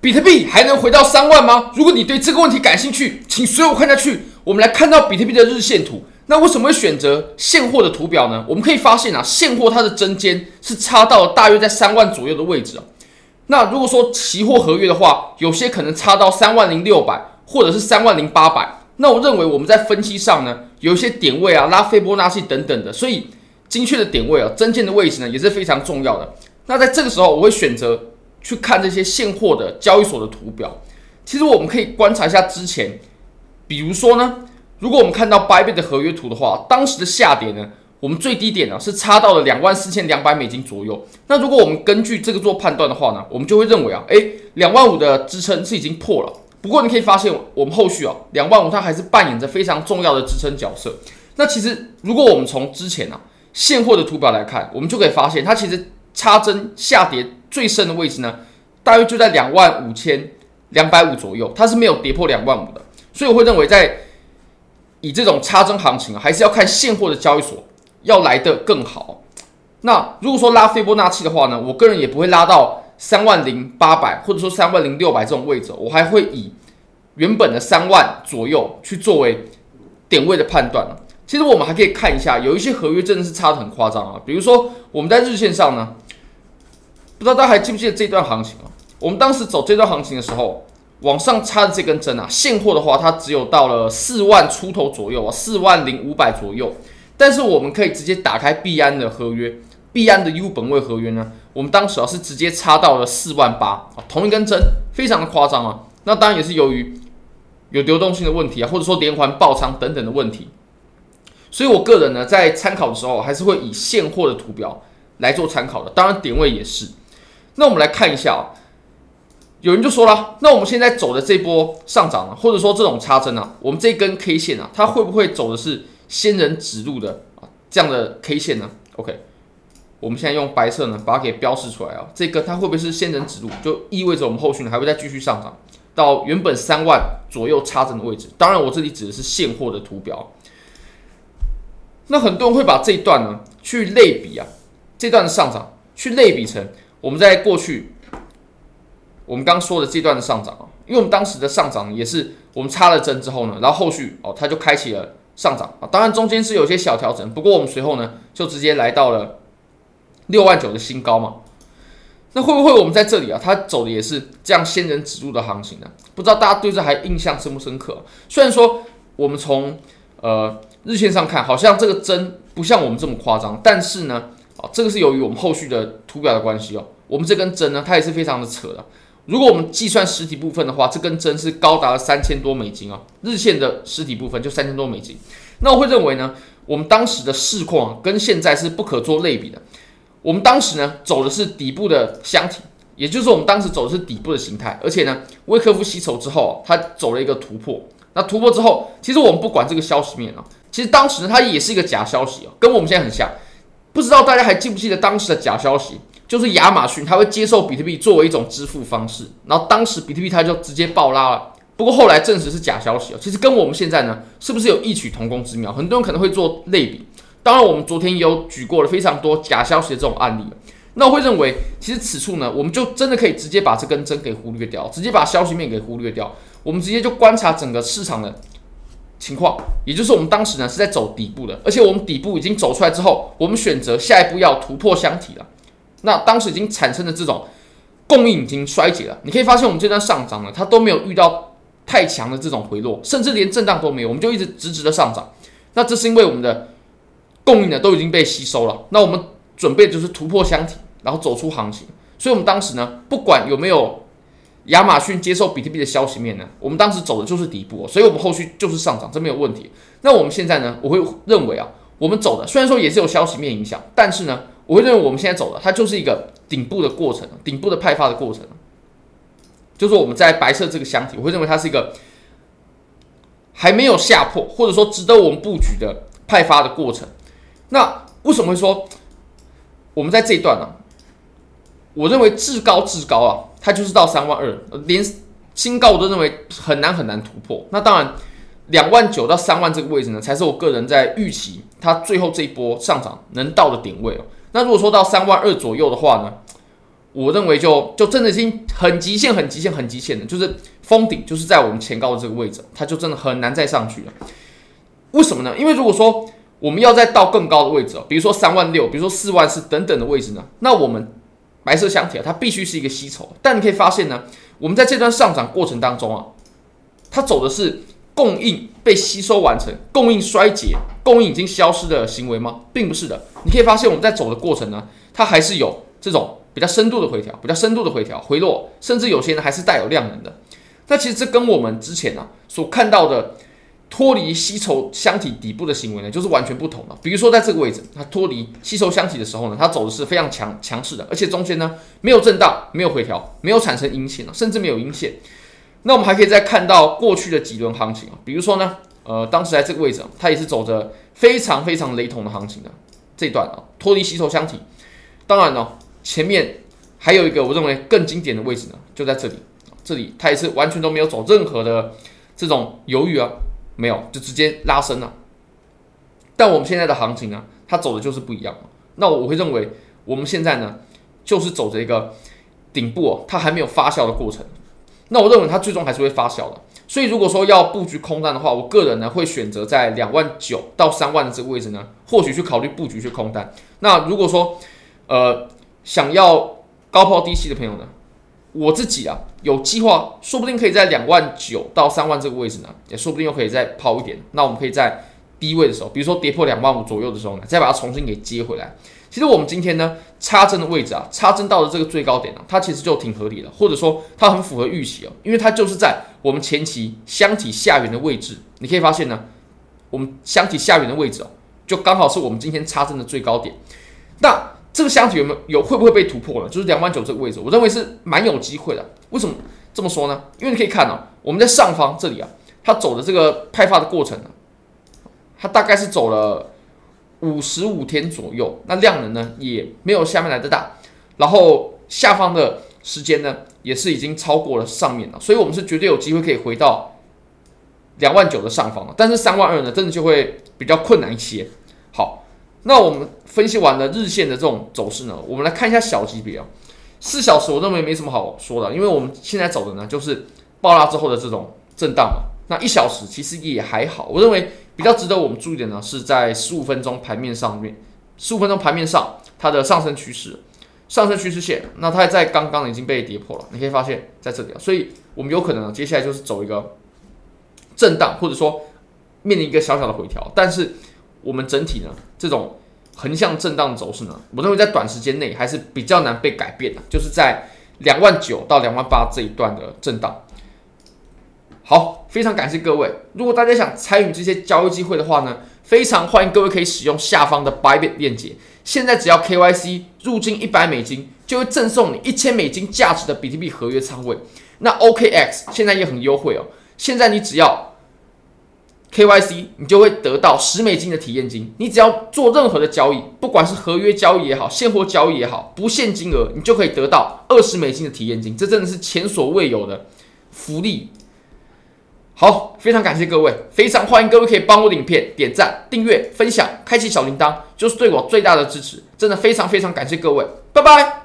比特币还能回到三万吗？如果你对这个问题感兴趣，请随我看下去。我们来看到比特币的日线图。那为什么会选择现货的图表呢？我们可以发现啊，现货它的针尖是差到了大约在三万左右的位置啊。那如果说期货合约的话，有些可能差到三万零六百，或者是三万零八百。那我认为我们在分析上呢，有一些点位啊，拉斐波那契等等的，所以精确的点位啊，针尖的位置呢也是非常重要的。那在这个时候，我会选择。去看这些现货的交易所的图表，其实我们可以观察一下之前，比如说呢，如果我们看到八倍的合约图的话，当时的下跌呢，我们最低点呢是差到了两万四千两百美金左右。那如果我们根据这个做判断的话呢，我们就会认为啊，诶，两万五的支撑是已经破了。不过你可以发现，我们后续啊，两万五它还是扮演着非常重要的支撑角色。那其实如果我们从之前啊现货的图表来看，我们就可以发现它其实插针下跌。最深的位置呢，大约就在两万五千两百五左右，它是没有跌破两万五的，所以我会认为在以这种插针行情，还是要看现货的交易所要来得更好。那如果说拉斐波那契的话呢，我个人也不会拉到三万零八百或者说三万零六百这种位置，我还会以原本的三万左右去作为点位的判断。其实我们还可以看一下，有一些合约真的是差得很夸张啊，比如说我们在日线上呢。不知道大家还记不记得这段行情啊？我们当时走这段行情的时候，往上插的这根针啊，现货的话它只有到了四万出头左右啊，四万零五百左右。但是我们可以直接打开币安的合约，币安的 U 本位合约呢，我们当时啊是直接插到了四万八啊，同一根针，非常的夸张啊。那当然也是由于有流动性的问题啊，或者说连环爆仓等等的问题。所以我个人呢，在参考的时候还是会以现货的图表来做参考的，当然点位也是。那我们来看一下啊，有人就说了，那我们现在走的这波上涨呢，或者说这种插针呢，我们这根 K 线啊，它会不会走的是仙人指路的啊这样的 K 线呢？OK，我们现在用白色呢把它给标示出来啊，这个它会不会是仙人指路？就意味着我们后续呢还会再继续上涨到原本三万左右插针的位置。当然，我这里指的是现货的图表。那很多人会把这一段呢去类比啊，这段的上涨去类比成。我们在过去，我们刚说的这段的上涨啊，因为我们当时的上涨也是我们插了针之后呢，然后后续哦，它就开启了上涨啊。当然中间是有些小调整，不过我们随后呢就直接来到了六万九的新高嘛。那会不会我们在这里啊，它走的也是这样仙人指路的行情呢？不知道大家对这还印象深不深刻？虽然说我们从呃日线上看，好像这个针不像我们这么夸张，但是呢。啊，这个是由于我们后续的图表的关系哦。我们这根针呢，它也是非常的扯的。如果我们计算实体部分的话，这根针是高达了三千多美金啊。日线的实体部分就三千多美金。那我会认为呢，我们当时的市况，跟现在是不可做类比的。我们当时呢，走的是底部的箱体，也就是我们当时走的是底部的形态。而且呢，威克夫吸筹之后，它走了一个突破。那突破之后，其实我们不管这个消息面啊，其实当时呢，它也是一个假消息啊，跟我们现在很像。不知道大家还记不记得当时的假消息，就是亚马逊它会接受比特币作为一种支付方式，然后当时比特币它就直接爆拉了。不过后来证实是假消息哦，其实跟我们现在呢，是不是有异曲同工之妙？很多人可能会做类比。当然，我们昨天也有举过了非常多假消息的这种案例。那我会认为，其实此处呢，我们就真的可以直接把这根针给忽略掉，直接把消息面给忽略掉，我们直接就观察整个市场的。情况，也就是我们当时呢是在走底部的，而且我们底部已经走出来之后，我们选择下一步要突破箱体了。那当时已经产生的这种供应已经衰竭了。你可以发现我们这段上涨呢，它都没有遇到太强的这种回落，甚至连震荡都没有，我们就一直直直的上涨。那这是因为我们的供应呢都已经被吸收了。那我们准备就是突破箱体，然后走出行情。所以，我们当时呢，不管有没有。亚马逊接受比特币的消息面呢，我们当时走的就是底部哦，所以我们后续就是上涨，这没有问题。那我们现在呢，我会认为啊，我们走的虽然说也是有消息面影响，但是呢，我会认为我们现在走的它就是一个顶部的过程，顶部的派发的过程，就是我们在白色这个箱体，我会认为它是一个还没有下破，或者说值得我们布局的派发的过程。那为什么会说我们在这一段呢？我认为至高至高啊。它就是到三万二，连新高我都认为很难很难突破。那当然，两万九到三万这个位置呢，才是我个人在预期它最后这一波上涨能到的点位哦。那如果说到三万二左右的话呢，我认为就就真的已经很极限、很极限、很极限的，就是封顶就是在我们前高的这个位置，它就真的很难再上去了。为什么呢？因为如果说我们要再到更高的位置，比如说三万六，比如说四万四等等的位置呢，那我们白色箱体啊，它必须是一个吸筹。但你可以发现呢，我们在这段上涨过程当中啊，它走的是供应被吸收完成、供应衰竭、供应已经消失的行为吗？并不是的。你可以发现我们在走的过程呢，它还是有这种比较深度的回调、比较深度的回调、回落，甚至有些呢还是带有量能的。那其实这跟我们之前啊所看到的。脱离吸筹箱体底部的行为呢，就是完全不同的。比如说，在这个位置，它脱离吸筹箱体的时候呢，它走的是非常强强势的，而且中间呢没有震荡，没有回调，没有产生阴线，甚至没有阴线。那我们还可以再看到过去的几轮行情啊，比如说呢，呃，当时在这个位置，它也是走着非常非常雷同的行情的这一段啊，脱离吸筹箱体。当然呢，前面还有一个我认为更经典的位置呢，就在这里，这里它也是完全都没有走任何的这种犹豫啊。没有，就直接拉升了。但我们现在的行情呢，它走的就是不一样。那我会认为，我们现在呢，就是走着一个顶部哦，它还没有发酵的过程。那我认为它最终还是会发酵的。所以如果说要布局空单的话，我个人呢会选择在两万九到三万的这个位置呢，或许去考虑布局去空单。那如果说呃想要高抛低吸的朋友呢，我自己啊，有计划，说不定可以在两万九到三万这个位置呢，也说不定又可以再抛一点。那我们可以在低位的时候，比如说跌破两万五左右的时候呢，再把它重新给接回来。其实我们今天呢，插针的位置啊，插针到了这个最高点啊，它其实就挺合理的，或者说它很符合预期哦，因为它就是在我们前期箱体下缘的位置。你可以发现呢，我们箱体下缘的位置哦，就刚好是我们今天插针的最高点。那这个箱体有没有有会不会被突破了？就是两万九这个位置，我认为是蛮有机会的。为什么这么说呢？因为你可以看到、我们在上方这里啊，它走的这个派发的过程呢、它大概是走了五十五天左右，那量能呢也没有下面来的大，然后下方的时间呢也是已经超过了上面了，所以我们是绝对有机会可以回到两万九的上方了。但是三万二呢，真的就会比较困难一些。好。那我们分析完了日线的这种走势呢，我们来看一下小级别啊。四小时我认为没什么好说的，因为我们现在走的呢就是爆拉之后的这种震荡嘛。那一小时其实也还好，我认为比较值得我们注意的呢是在十五分钟盘面上面，十五分钟盘面上它的上升趋势，上升趋势线，那它在刚刚已经被跌破了，你可以发现在这里啊，所以我们有可能呢接下来就是走一个震荡，或者说面临一个小小的回调，但是。我们整体呢，这种横向震荡走势呢，我认为在短时间内还是比较难被改变的，就是在两万九到两万八这一段的震荡。好，非常感谢各位。如果大家想参与这些交易机会的话呢，非常欢迎各位可以使用下方的 Bybit 链接。现在只要 KYC 入金一百美金，就会赠送你一千美金价值的比特币合约仓位。那 OKX 现在也很优惠哦，现在你只要 KYC，你就会得到十美金的体验金。你只要做任何的交易，不管是合约交易也好，现货交易也好，不限金额，你就可以得到二十美金的体验金。这真的是前所未有的福利。好，非常感谢各位，非常欢迎各位可以帮我的影片点赞、订阅、分享、开启小铃铛，就是对我最大的支持。真的非常非常感谢各位，拜拜。